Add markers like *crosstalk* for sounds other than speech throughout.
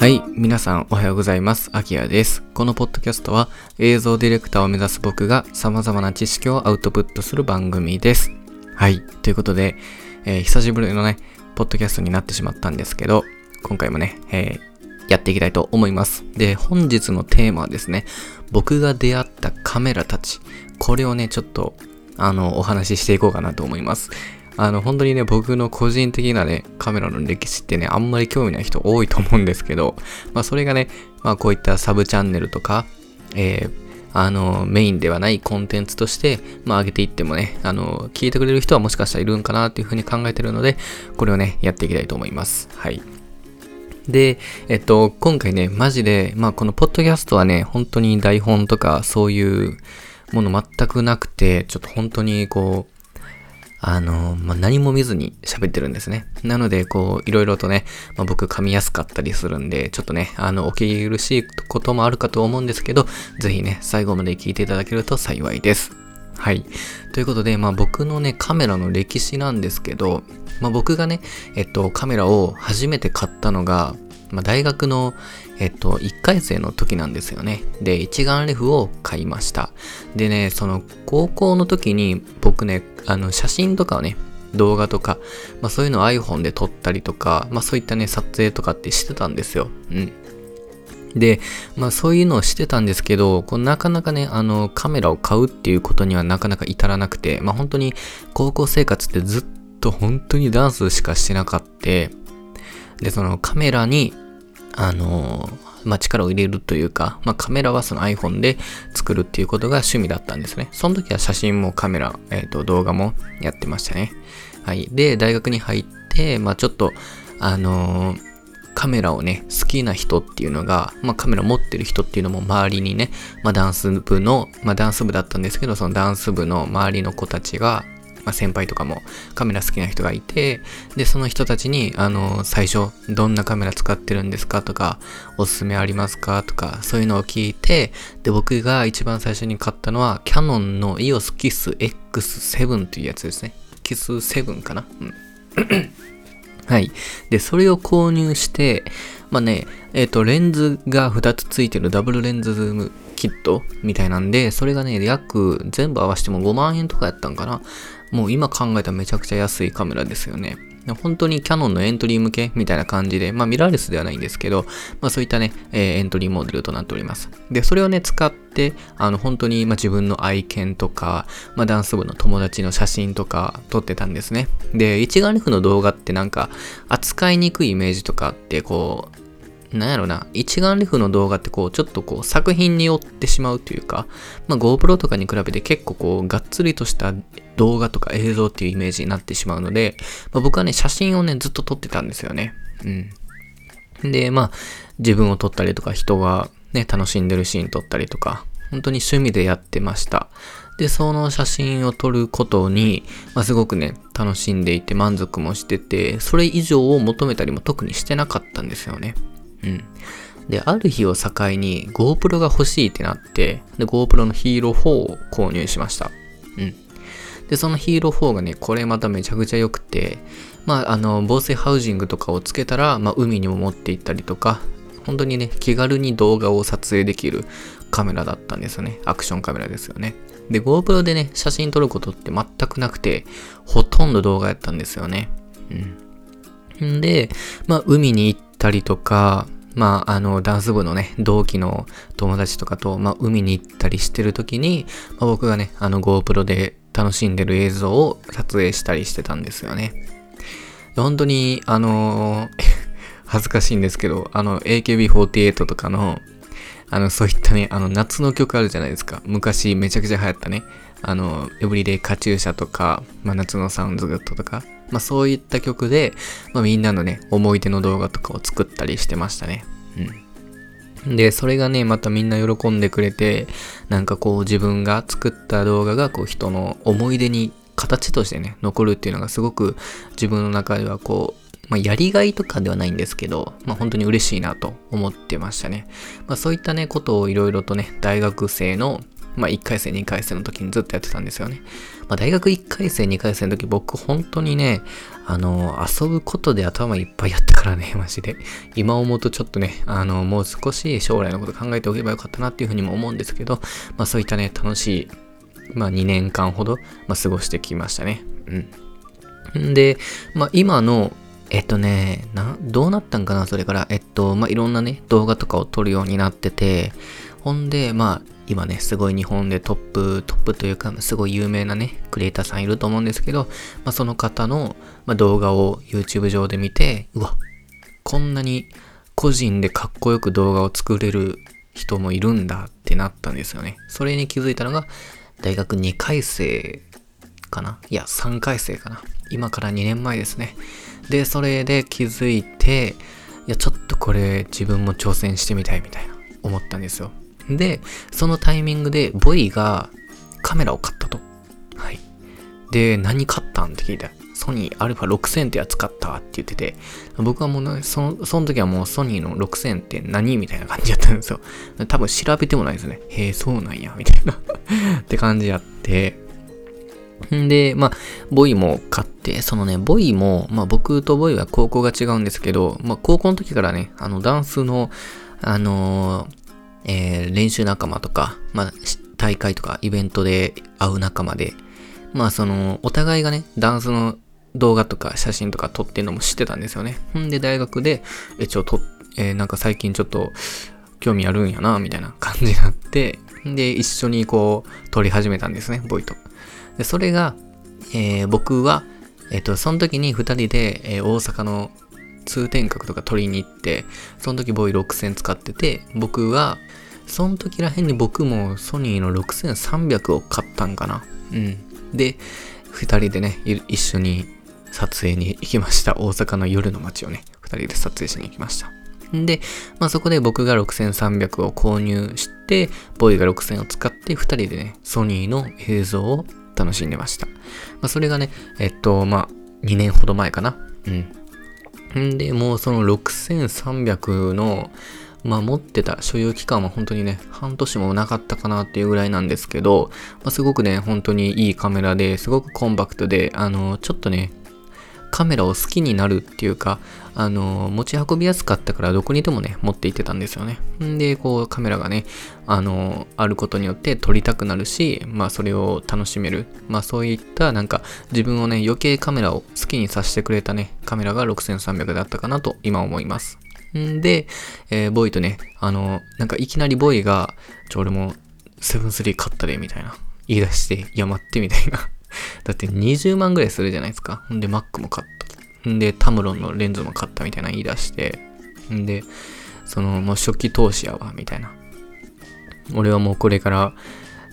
はい、皆さんおはようございます。アキヤです。このポッドキャストは映像ディレクターを目指す僕が様々な知識をアウトプットする番組です。はい、ということで、えー、久しぶりのね、ポッドキャストになってしまったんですけど、今回もね、えー、やっていきたいと思います。で、本日のテーマはですね、僕が出会ったカメラたち、これをね、ちょっと、あの、お話ししていこうかなと思います。あの、本当にね、僕の個人的なね、カメラの歴史ってね、あんまり興味ない人多いと思うんですけど、*laughs* まあ、それがね、まあ、こういったサブチャンネルとか、えー、あの、メインではないコンテンツとして、まあ、上げていってもね、あの、聞いてくれる人はもしかしたらいるんかなっていうふうに考えてるので、これをね、やっていきたいと思います。はい。で、えっと、今回ね、マジで、まあ、このポッドキャストはね、本当に台本とか、そういうもの全くなくて、ちょっと本当にこう、あの、まあ、何も見ずに喋ってるんですね。なので、こう、いろいろとね、まあ、僕噛みやすかったりするんで、ちょっとね、あの、お気苦しいこともあるかと思うんですけど、ぜひね、最後まで聞いていただけると幸いです。はい。ということで、まあ僕のね、カメラの歴史なんですけど、まあ僕がね、えっと、カメラを初めて買ったのが、まあ、大学の、えっと、1回生の時なんですよね。で、一眼レフを買いました。でね、その高校の時に僕ね、あの、写真とかをね、動画とか、まあそういうのを iPhone で撮ったりとか、まあそういったね、撮影とかってしてたんですよ。うん。で、まあそういうのをしてたんですけど、こうなかなかね、あの、カメラを買うっていうことにはなかなか至らなくて、まあ本当に高校生活ってずっと本当にダンスしかしてなかった。で、そのカメラにあのまあ、力を入れるというか、まあ、カメラはその iPhone で作るっていうことが趣味だったんですね。その時は写真もカメラ、えっ、ー、と、動画もやってましたね。はい。で、大学に入って、まあ、ちょっと、あのー、カメラをね、好きな人っていうのが、まあカメラ持ってる人っていうのも周りにね、まあダンス部の、まあダンス部だったんですけど、そのダンス部の周りの子たちが、まあ、先輩とかもカメラ好きな人がいて、で、その人たちに、あの、最初、どんなカメラ使ってるんですかとか、おすすめありますか？とか、そういうのを聞いて、で、僕が一番最初に買ったのは、キャノンの EOS KISS X7 というやつですね。KISS7 かな？うん。*clears throat* はい。で、それを購入して、まあね、えっ、ー、と、レンズが2つついてるダブルレンズズームキットみたいなんで、それがね、約全部合わせても5万円とかやったんかな。もう今考えたらめちゃくちゃ安いカメラですよね。本当にキャノンのエントリー向けみたいな感じで、まあミラーレスではないんですけど、まあそういったね、えー、エントリーモデルとなっております。で、それをね、使って、あの本当にまあ自分の愛犬とか、まあダンス部の友達の写真とか撮ってたんですね。で、一眼レフの動画ってなんか扱いにくいイメージとかってこう、なんやろな、一眼レフの動画ってこう、ちょっとこう、作品によってしまうというか、まあ GoPro とかに比べて結構こう、がっつりとした動画とか映像っていうイメージになってしまうので、まあ、僕はね、写真をね、ずっと撮ってたんですよね。うん。で、まあ、自分を撮ったりとか、人がね、楽しんでるシーン撮ったりとか、本当に趣味でやってました。で、その写真を撮ることに、まあ、すごくね、楽しんでいて満足もしてて、それ以上を求めたりも特にしてなかったんですよね。うん。で、ある日を境に GoPro が欲しいってなって、で、GoPro の Hero 4を購入しました。うん。で、その Hero 4がね、これまためちゃくちゃ良くて、まあ、あの、防水ハウジングとかをつけたら、まあ、海にも持って行ったりとか、本当にね、気軽に動画を撮影できるカメラだったんですよね。アクションカメラですよね。で、GoPro でね、写真撮ることって全くなくて、ほとんど動画やったんですよね。うん。んで、まあ、海に行ったりとか、まあ、あの、ダンス部のね、同期の友達とかと、まあ、海に行ったりしてる時に、まあ、僕がね、あの、GoPro で楽しんでる映像を撮影したりしてたんですよね。本当に、あの、*laughs* 恥ずかしいんですけど、あの、AKB48 とかの、あの、そういったね、あの、夏の曲あるじゃないですか。昔めちゃくちゃ流行ったね。あの、 Everyday カチューシャとか、まあ、夏のサウンズグッドとか、まあそういった曲で、まあみんなのね、思い出の動画とかを作ったりしてましたね。うん。で、それがね、またみんな喜んでくれて、なんかこう自分が作った動画がこう人の思い出に形としてね、残るっていうのがすごく自分の中ではこう、まあ、やりがいとかではないんですけど、まあ、本当に嬉しいなと思ってましたね。まあ、そういったね、ことをいろいろとね、大学生のまあ、1回生、2回生の時にずっとやってたんですよね。まあ、大学1回生、2回生の時、僕、本当にね、あの、遊ぶことで頭いっぱいやったからね、*laughs* マジで。今思うとちょっとね、あの、もう少し将来のこと考えておけばよかったなっていうふうにも思うんですけど、まあそういったね、楽しい、まあ2年間ほど、まあ過ごしてきましたね。うん。んで、まあ今の、えっとね、な、どうなったんかなそれから、えっと、まあいろんなね、動画とかを撮るようになってて、ほんで、まあ、今ね、すごい日本でトップ、トップというか、すごい有名なね、クリエイターさんいると思うんですけど、まあ、その方の、まあ、動画を YouTube 上で見て、うわ、こんなに個人でかっこよく動画を作れる人もいるんだってなったんですよね。それに気づいたのが、大学2回生かな？いや、3回生かな？今から2年前ですね。で、それで気づいて、いや、ちょっとこれ自分も挑戦してみたいみたいな思ったんですよ。で、そのタイミングで、ボイがカメラを買ったと。はい。で、何買ったんって聞いた。ソニー α6000 ってやつ買ったって言ってて、僕はもうね、その、その時はもうソニーの6000って何みたいな感じやったんですよ。多分調べてもないですね。へえ、そうなんや、みたいな *laughs* って感じやって。んで、まあ、ボイも買って、そのね、ボイも、まあ僕とボイは高校が違うんですけど、まあ高校の時からね、あのダンスの、あのー、えー、練習仲間とか、まあ、大会とかイベントで会う仲間で、まあその、お互いがね、ダンスの動画とか写真とか撮ってんのも知ってたんですよね。んで、大学で、え、ちょ、と、えー、なんか最近ちょっと興味あるんやな、みたいな感じになって、で、一緒にこう、撮り始めたんですね、ボイと。で、それが、えー、僕は、えっ、ー、と、その時に二人で、えー、大阪の通天閣とか取りに行って、その時ボーイ6000使ってて、僕は、その時らへんに僕もソニーの6300を買ったんかな。うん。で、二人でね、一緒に撮影に行きました。大阪の夜の街をね、二人で撮影しに行きました。で、まあそこで僕が6300を購入して、ボーイが6000を使って二人でね、ソニーの映像を楽しんでました。まあそれがね、えっと、まあ2年ほど前かな。うん。んで、もうその6300の、まあ持ってた所有期間は本当にね、半年もなかったかなっていうぐらいなんですけど、まあ、すごくね、本当にいいカメラですごくコンパクトで、あの、ちょっとね、カメラを好きになるっていうか、あの、持ち運びやすかったからどこにでもね、持って行ってたんですよね。んで、こうカメラがね、あの、あることによって撮りたくなるし、まあそれを楽しめる。まあそういったなんか自分をね、余計カメラを好きにさせてくれたね、カメラが6300だったかなと今思います。んで、えー、ボーイとね、あの、なんかいきなりボーイが、ちょ、俺も、セブンスリー買ったで、みたいな。言い出して、いや、待って、みたいな。*laughs* だって20万ぐらいするじゃないですか。んで、Mac も買った。んで、タムロンのレンズも買ったみたいな言い出して。んで、その、もう初期投資やわ、みたいな。俺はもうこれから、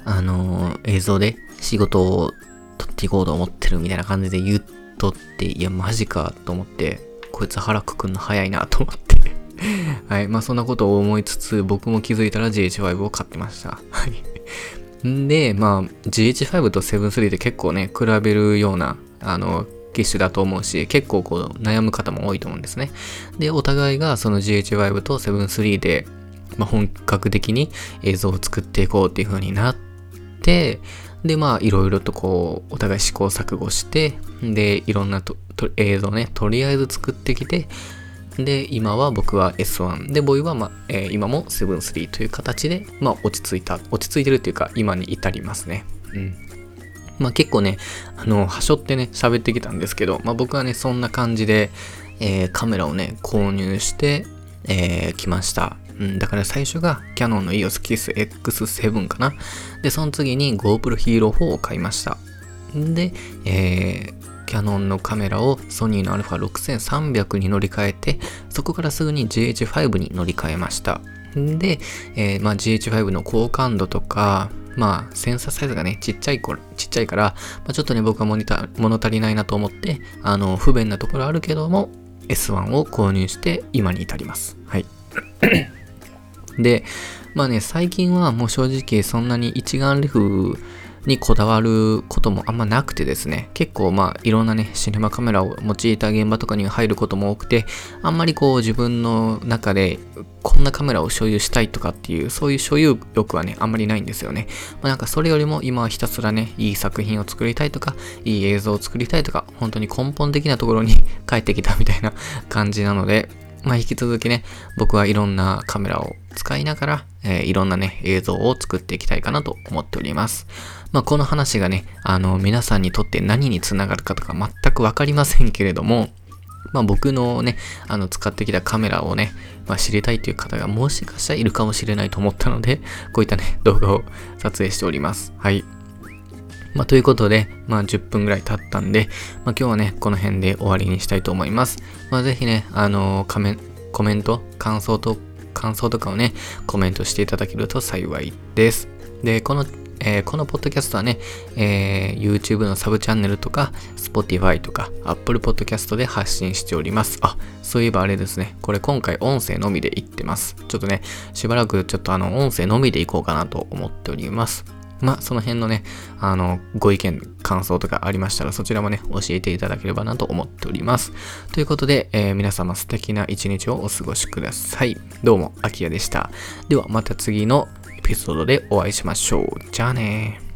あのー、映像で仕事を取っていこうと思ってるみたいな感じで言っとって、いや、マジかと思って、こいつ腹くくんの早いなと思って *laughs* はい。まあそんなことを思いつつ、僕も気づいたら GH5 を買ってました。はい。んで、まあ GH5 と7-3で結構ね、比べるような、あの、機種だと思うし、結構こう悩む方も多いと思うんですね。で、お互いがその GH5 と7-3で、まあ、本格的に映像を作っていこうっていう風になって、で、まあ、いろいろとこう、お互い試行錯誤して、で、いろんなと映像ね、とりあえず作ってきて、で、今は僕は S1 で、ボイは、まあ、えー、今も7-3という形で、まあ、落ち着いた、落ち着いてるっていうか、今に至りますね。うん。まあ結構ね、あの、はしょってね、喋ってきたんですけど、まあ僕はね、そんな感じで、えー、カメラをね、購入して、えー、来ました。うん、だから最初がキャノンの EOS Kiss X7 かな。で、その次に GoPro Hero 4を買いました。で、えー、キャノンのカメラをソニーの α6300 に乗り換えて、そこからすぐに GH5 に乗り換えました。で、えー、まあ、GH5 の高感度とか、まあ、センサーサイズがね、ちっちゃい頃、ちっちゃいから、まあ、ちょっとね、僕はモニタ物足りないなと思って、あの、不便なところあるけども、S1 を購入して今に至ります。はい。で、まあね、最近はもう正直そんなに一眼レフにこだわることもあんまなくてですね、結構まあいろんなね、シネマカメラを用いた現場とかに入ることも多くて、あんまりこう自分の中でこんなカメラを所有したいとかっていう、そういう所有欲はね、あんまりないんですよね。まあ、なんかそれよりも今はひたすらね、いい作品を作りたいとか、いい映像を作りたいとか、本当に根本的なところに *laughs* 帰ってきたみたいな *laughs* 感じなので、まあ引き続きね、僕はいろんなカメラを使いながら、えー、いろんなね、映像を作っていきたいかなと思っております。まあこの話がね、あの、皆さんにとって何につながるかとか全くわかりませんけれども、まあ僕のね、あの使ってきたカメラをね、まあ知りたいという方がもしかしたらいるかもしれないと思ったので、こういったね、動画を撮影しております。はい。まあ、ということで、まあ、10分ぐらい経ったんで、まあ、今日はね、この辺で終わりにしたいと思います。まあ、ぜひね、あのー、コメント、感想と、感想とかをね、コメントしていただけると幸いです。で、このえー、このポッドキャストはね、えー、YouTube のサブチャンネルとか、Spotify とか、Apple Podcast で発信しております。あ、そういえばあれですね。これ今回音声のみで言ってます。ちょっとね、しばらくちょっとあの、音声のみでいこうかなと思っております。まあ、その辺のね、あの、ご意見、感想とかありましたら、そちらもね、教えていただければなと思っております。ということで、えー、皆様素敵な一日をお過ごしください。どうも、アキヤでした。では、また次のエピソードでお会いしましょう。じゃあね